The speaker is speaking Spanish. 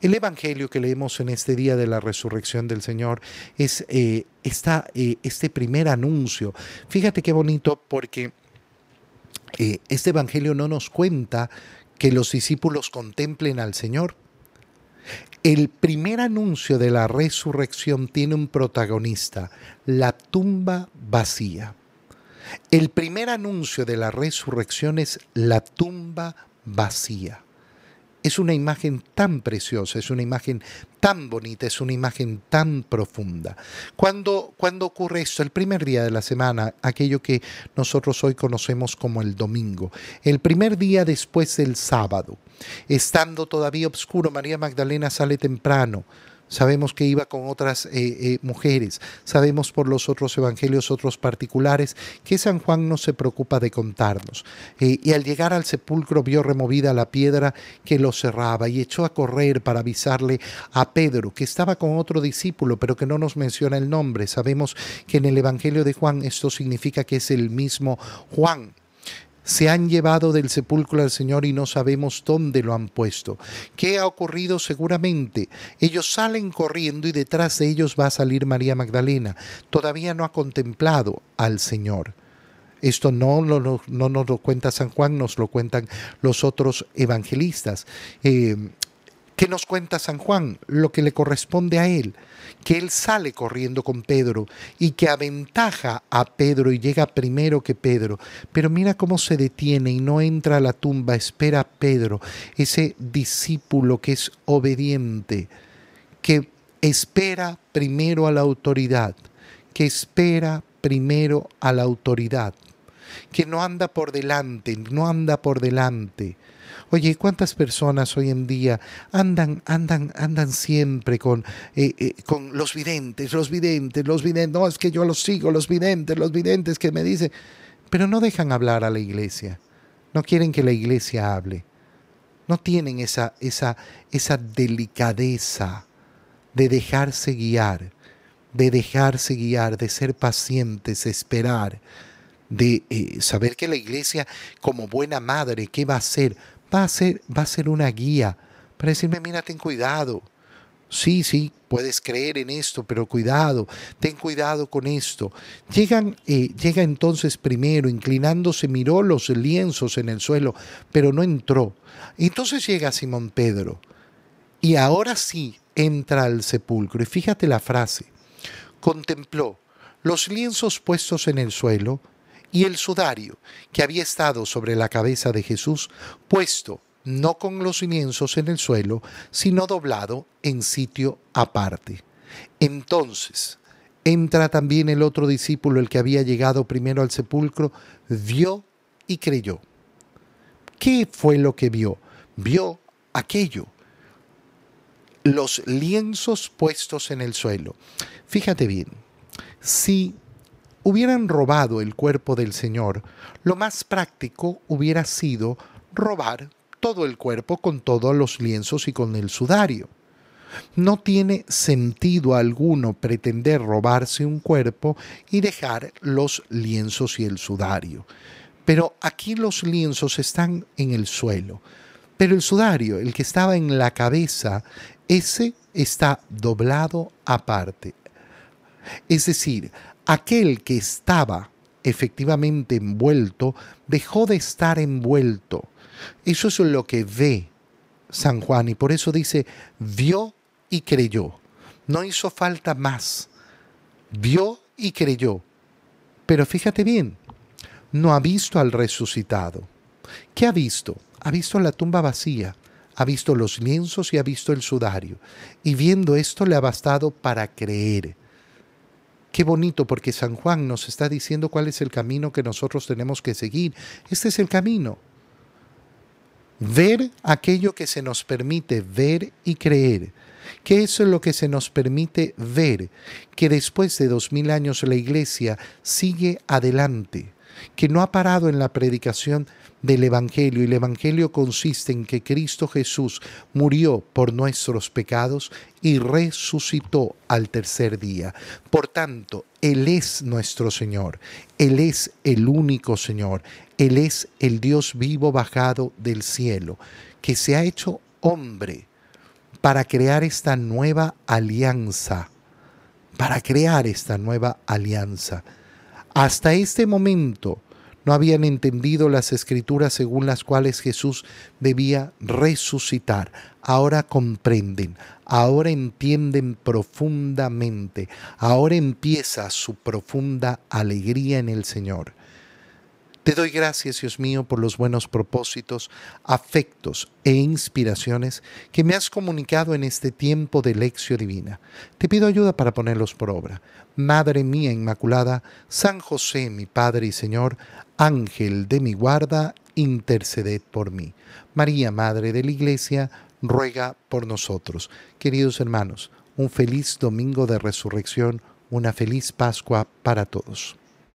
El Evangelio que leemos en este día de la resurrección del Señor es eh, este primer anuncio. Fíjate qué bonito porque eh, este Evangelio no nos cuenta que los discípulos contemplen al Señor. El primer anuncio de la resurrección tiene un protagonista, la tumba vacía. El primer anuncio de la resurrección es la tumba vacía es una imagen tan preciosa, es una imagen tan bonita, es una imagen tan profunda. Cuando, cuando ocurre esto, el primer día de la semana, aquello que nosotros hoy conocemos como el domingo, el primer día después del sábado, estando todavía oscuro, María Magdalena sale temprano, Sabemos que iba con otras eh, eh, mujeres. Sabemos por los otros evangelios, otros particulares, que San Juan no se preocupa de contarnos. Eh, y al llegar al sepulcro vio removida la piedra que lo cerraba y echó a correr para avisarle a Pedro, que estaba con otro discípulo, pero que no nos menciona el nombre. Sabemos que en el evangelio de Juan esto significa que es el mismo Juan se han llevado del sepulcro al Señor y no sabemos dónde lo han puesto. ¿Qué ha ocurrido? Seguramente ellos salen corriendo y detrás de ellos va a salir María Magdalena. Todavía no ha contemplado al Señor. Esto no, no, no, nos lo cuenta San Juan, nos lo cuentan los otros evangelistas. Eh, ¿Qué nos cuenta San Juan? Lo que le corresponde a él, que él sale corriendo con Pedro y que aventaja a Pedro y llega primero que Pedro. Pero mira cómo se detiene y no entra a la tumba, espera a Pedro, ese discípulo que es obediente, que espera primero a la autoridad, que espera primero a la autoridad, que no anda por delante, no anda por delante Oye, ¿cuántas personas hoy en día andan, andan, andan siempre con, eh, eh, con los videntes, los videntes, los videntes? No, es que yo los sigo, los videntes, los videntes que me dicen, pero no dejan hablar a la iglesia. No quieren que la iglesia hable. No tienen esa, esa, esa delicadeza de dejarse guiar, de dejarse guiar, de ser pacientes, esperar, de eh, saber que la iglesia, como buena madre, ¿qué va a hacer? Va a ser, va a ser una guía para decirme, mira, ten cuidado. Sí, sí, puedes creer en esto, pero cuidado, ten cuidado con esto. Llegan, eh, llega entonces primero, inclinándose, miró los lienzos en el suelo, pero no entró. Entonces llega Simón Pedro y ahora sí entra al sepulcro. Y fíjate la frase, contempló los lienzos puestos en el suelo y el sudario que había estado sobre la cabeza de Jesús, puesto no con los lienzos en el suelo, sino doblado en sitio aparte. Entonces entra también el otro discípulo, el que había llegado primero al sepulcro, vio y creyó. ¿Qué fue lo que vio? Vio aquello, los lienzos puestos en el suelo. Fíjate bien, si hubieran robado el cuerpo del Señor, lo más práctico hubiera sido robar todo el cuerpo con todos los lienzos y con el sudario. No tiene sentido alguno pretender robarse un cuerpo y dejar los lienzos y el sudario. Pero aquí los lienzos están en el suelo. Pero el sudario, el que estaba en la cabeza, ese está doblado aparte. Es decir, aquel que estaba efectivamente envuelto dejó de estar envuelto. Eso es lo que ve San Juan y por eso dice, vio y creyó. No hizo falta más. Vio y creyó. Pero fíjate bien, no ha visto al resucitado. ¿Qué ha visto? Ha visto la tumba vacía, ha visto los lienzos y ha visto el sudario. Y viendo esto le ha bastado para creer. Qué bonito porque San Juan nos está diciendo cuál es el camino que nosotros tenemos que seguir. Este es el camino. Ver aquello que se nos permite ver y creer. ¿Qué es lo que se nos permite ver? Que después de dos mil años la iglesia sigue adelante, que no ha parado en la predicación del Evangelio y el Evangelio consiste en que Cristo Jesús murió por nuestros pecados y resucitó al tercer día. Por tanto, Él es nuestro Señor, Él es el único Señor, Él es el Dios vivo bajado del cielo, que se ha hecho hombre para crear esta nueva alianza, para crear esta nueva alianza. Hasta este momento no habían entendido las escrituras según las cuales Jesús debía resucitar. Ahora comprenden, ahora entienden profundamente, ahora empieza su profunda alegría en el Señor. Te doy gracias, Dios mío, por los buenos propósitos, afectos e inspiraciones que me has comunicado en este tiempo de lección divina. Te pido ayuda para ponerlos por obra. Madre mía Inmaculada, San José, mi Padre y Señor, Ángel de mi guarda, interceded por mí. María, Madre de la Iglesia, ruega por nosotros. Queridos hermanos, un feliz domingo de resurrección, una feliz Pascua para todos.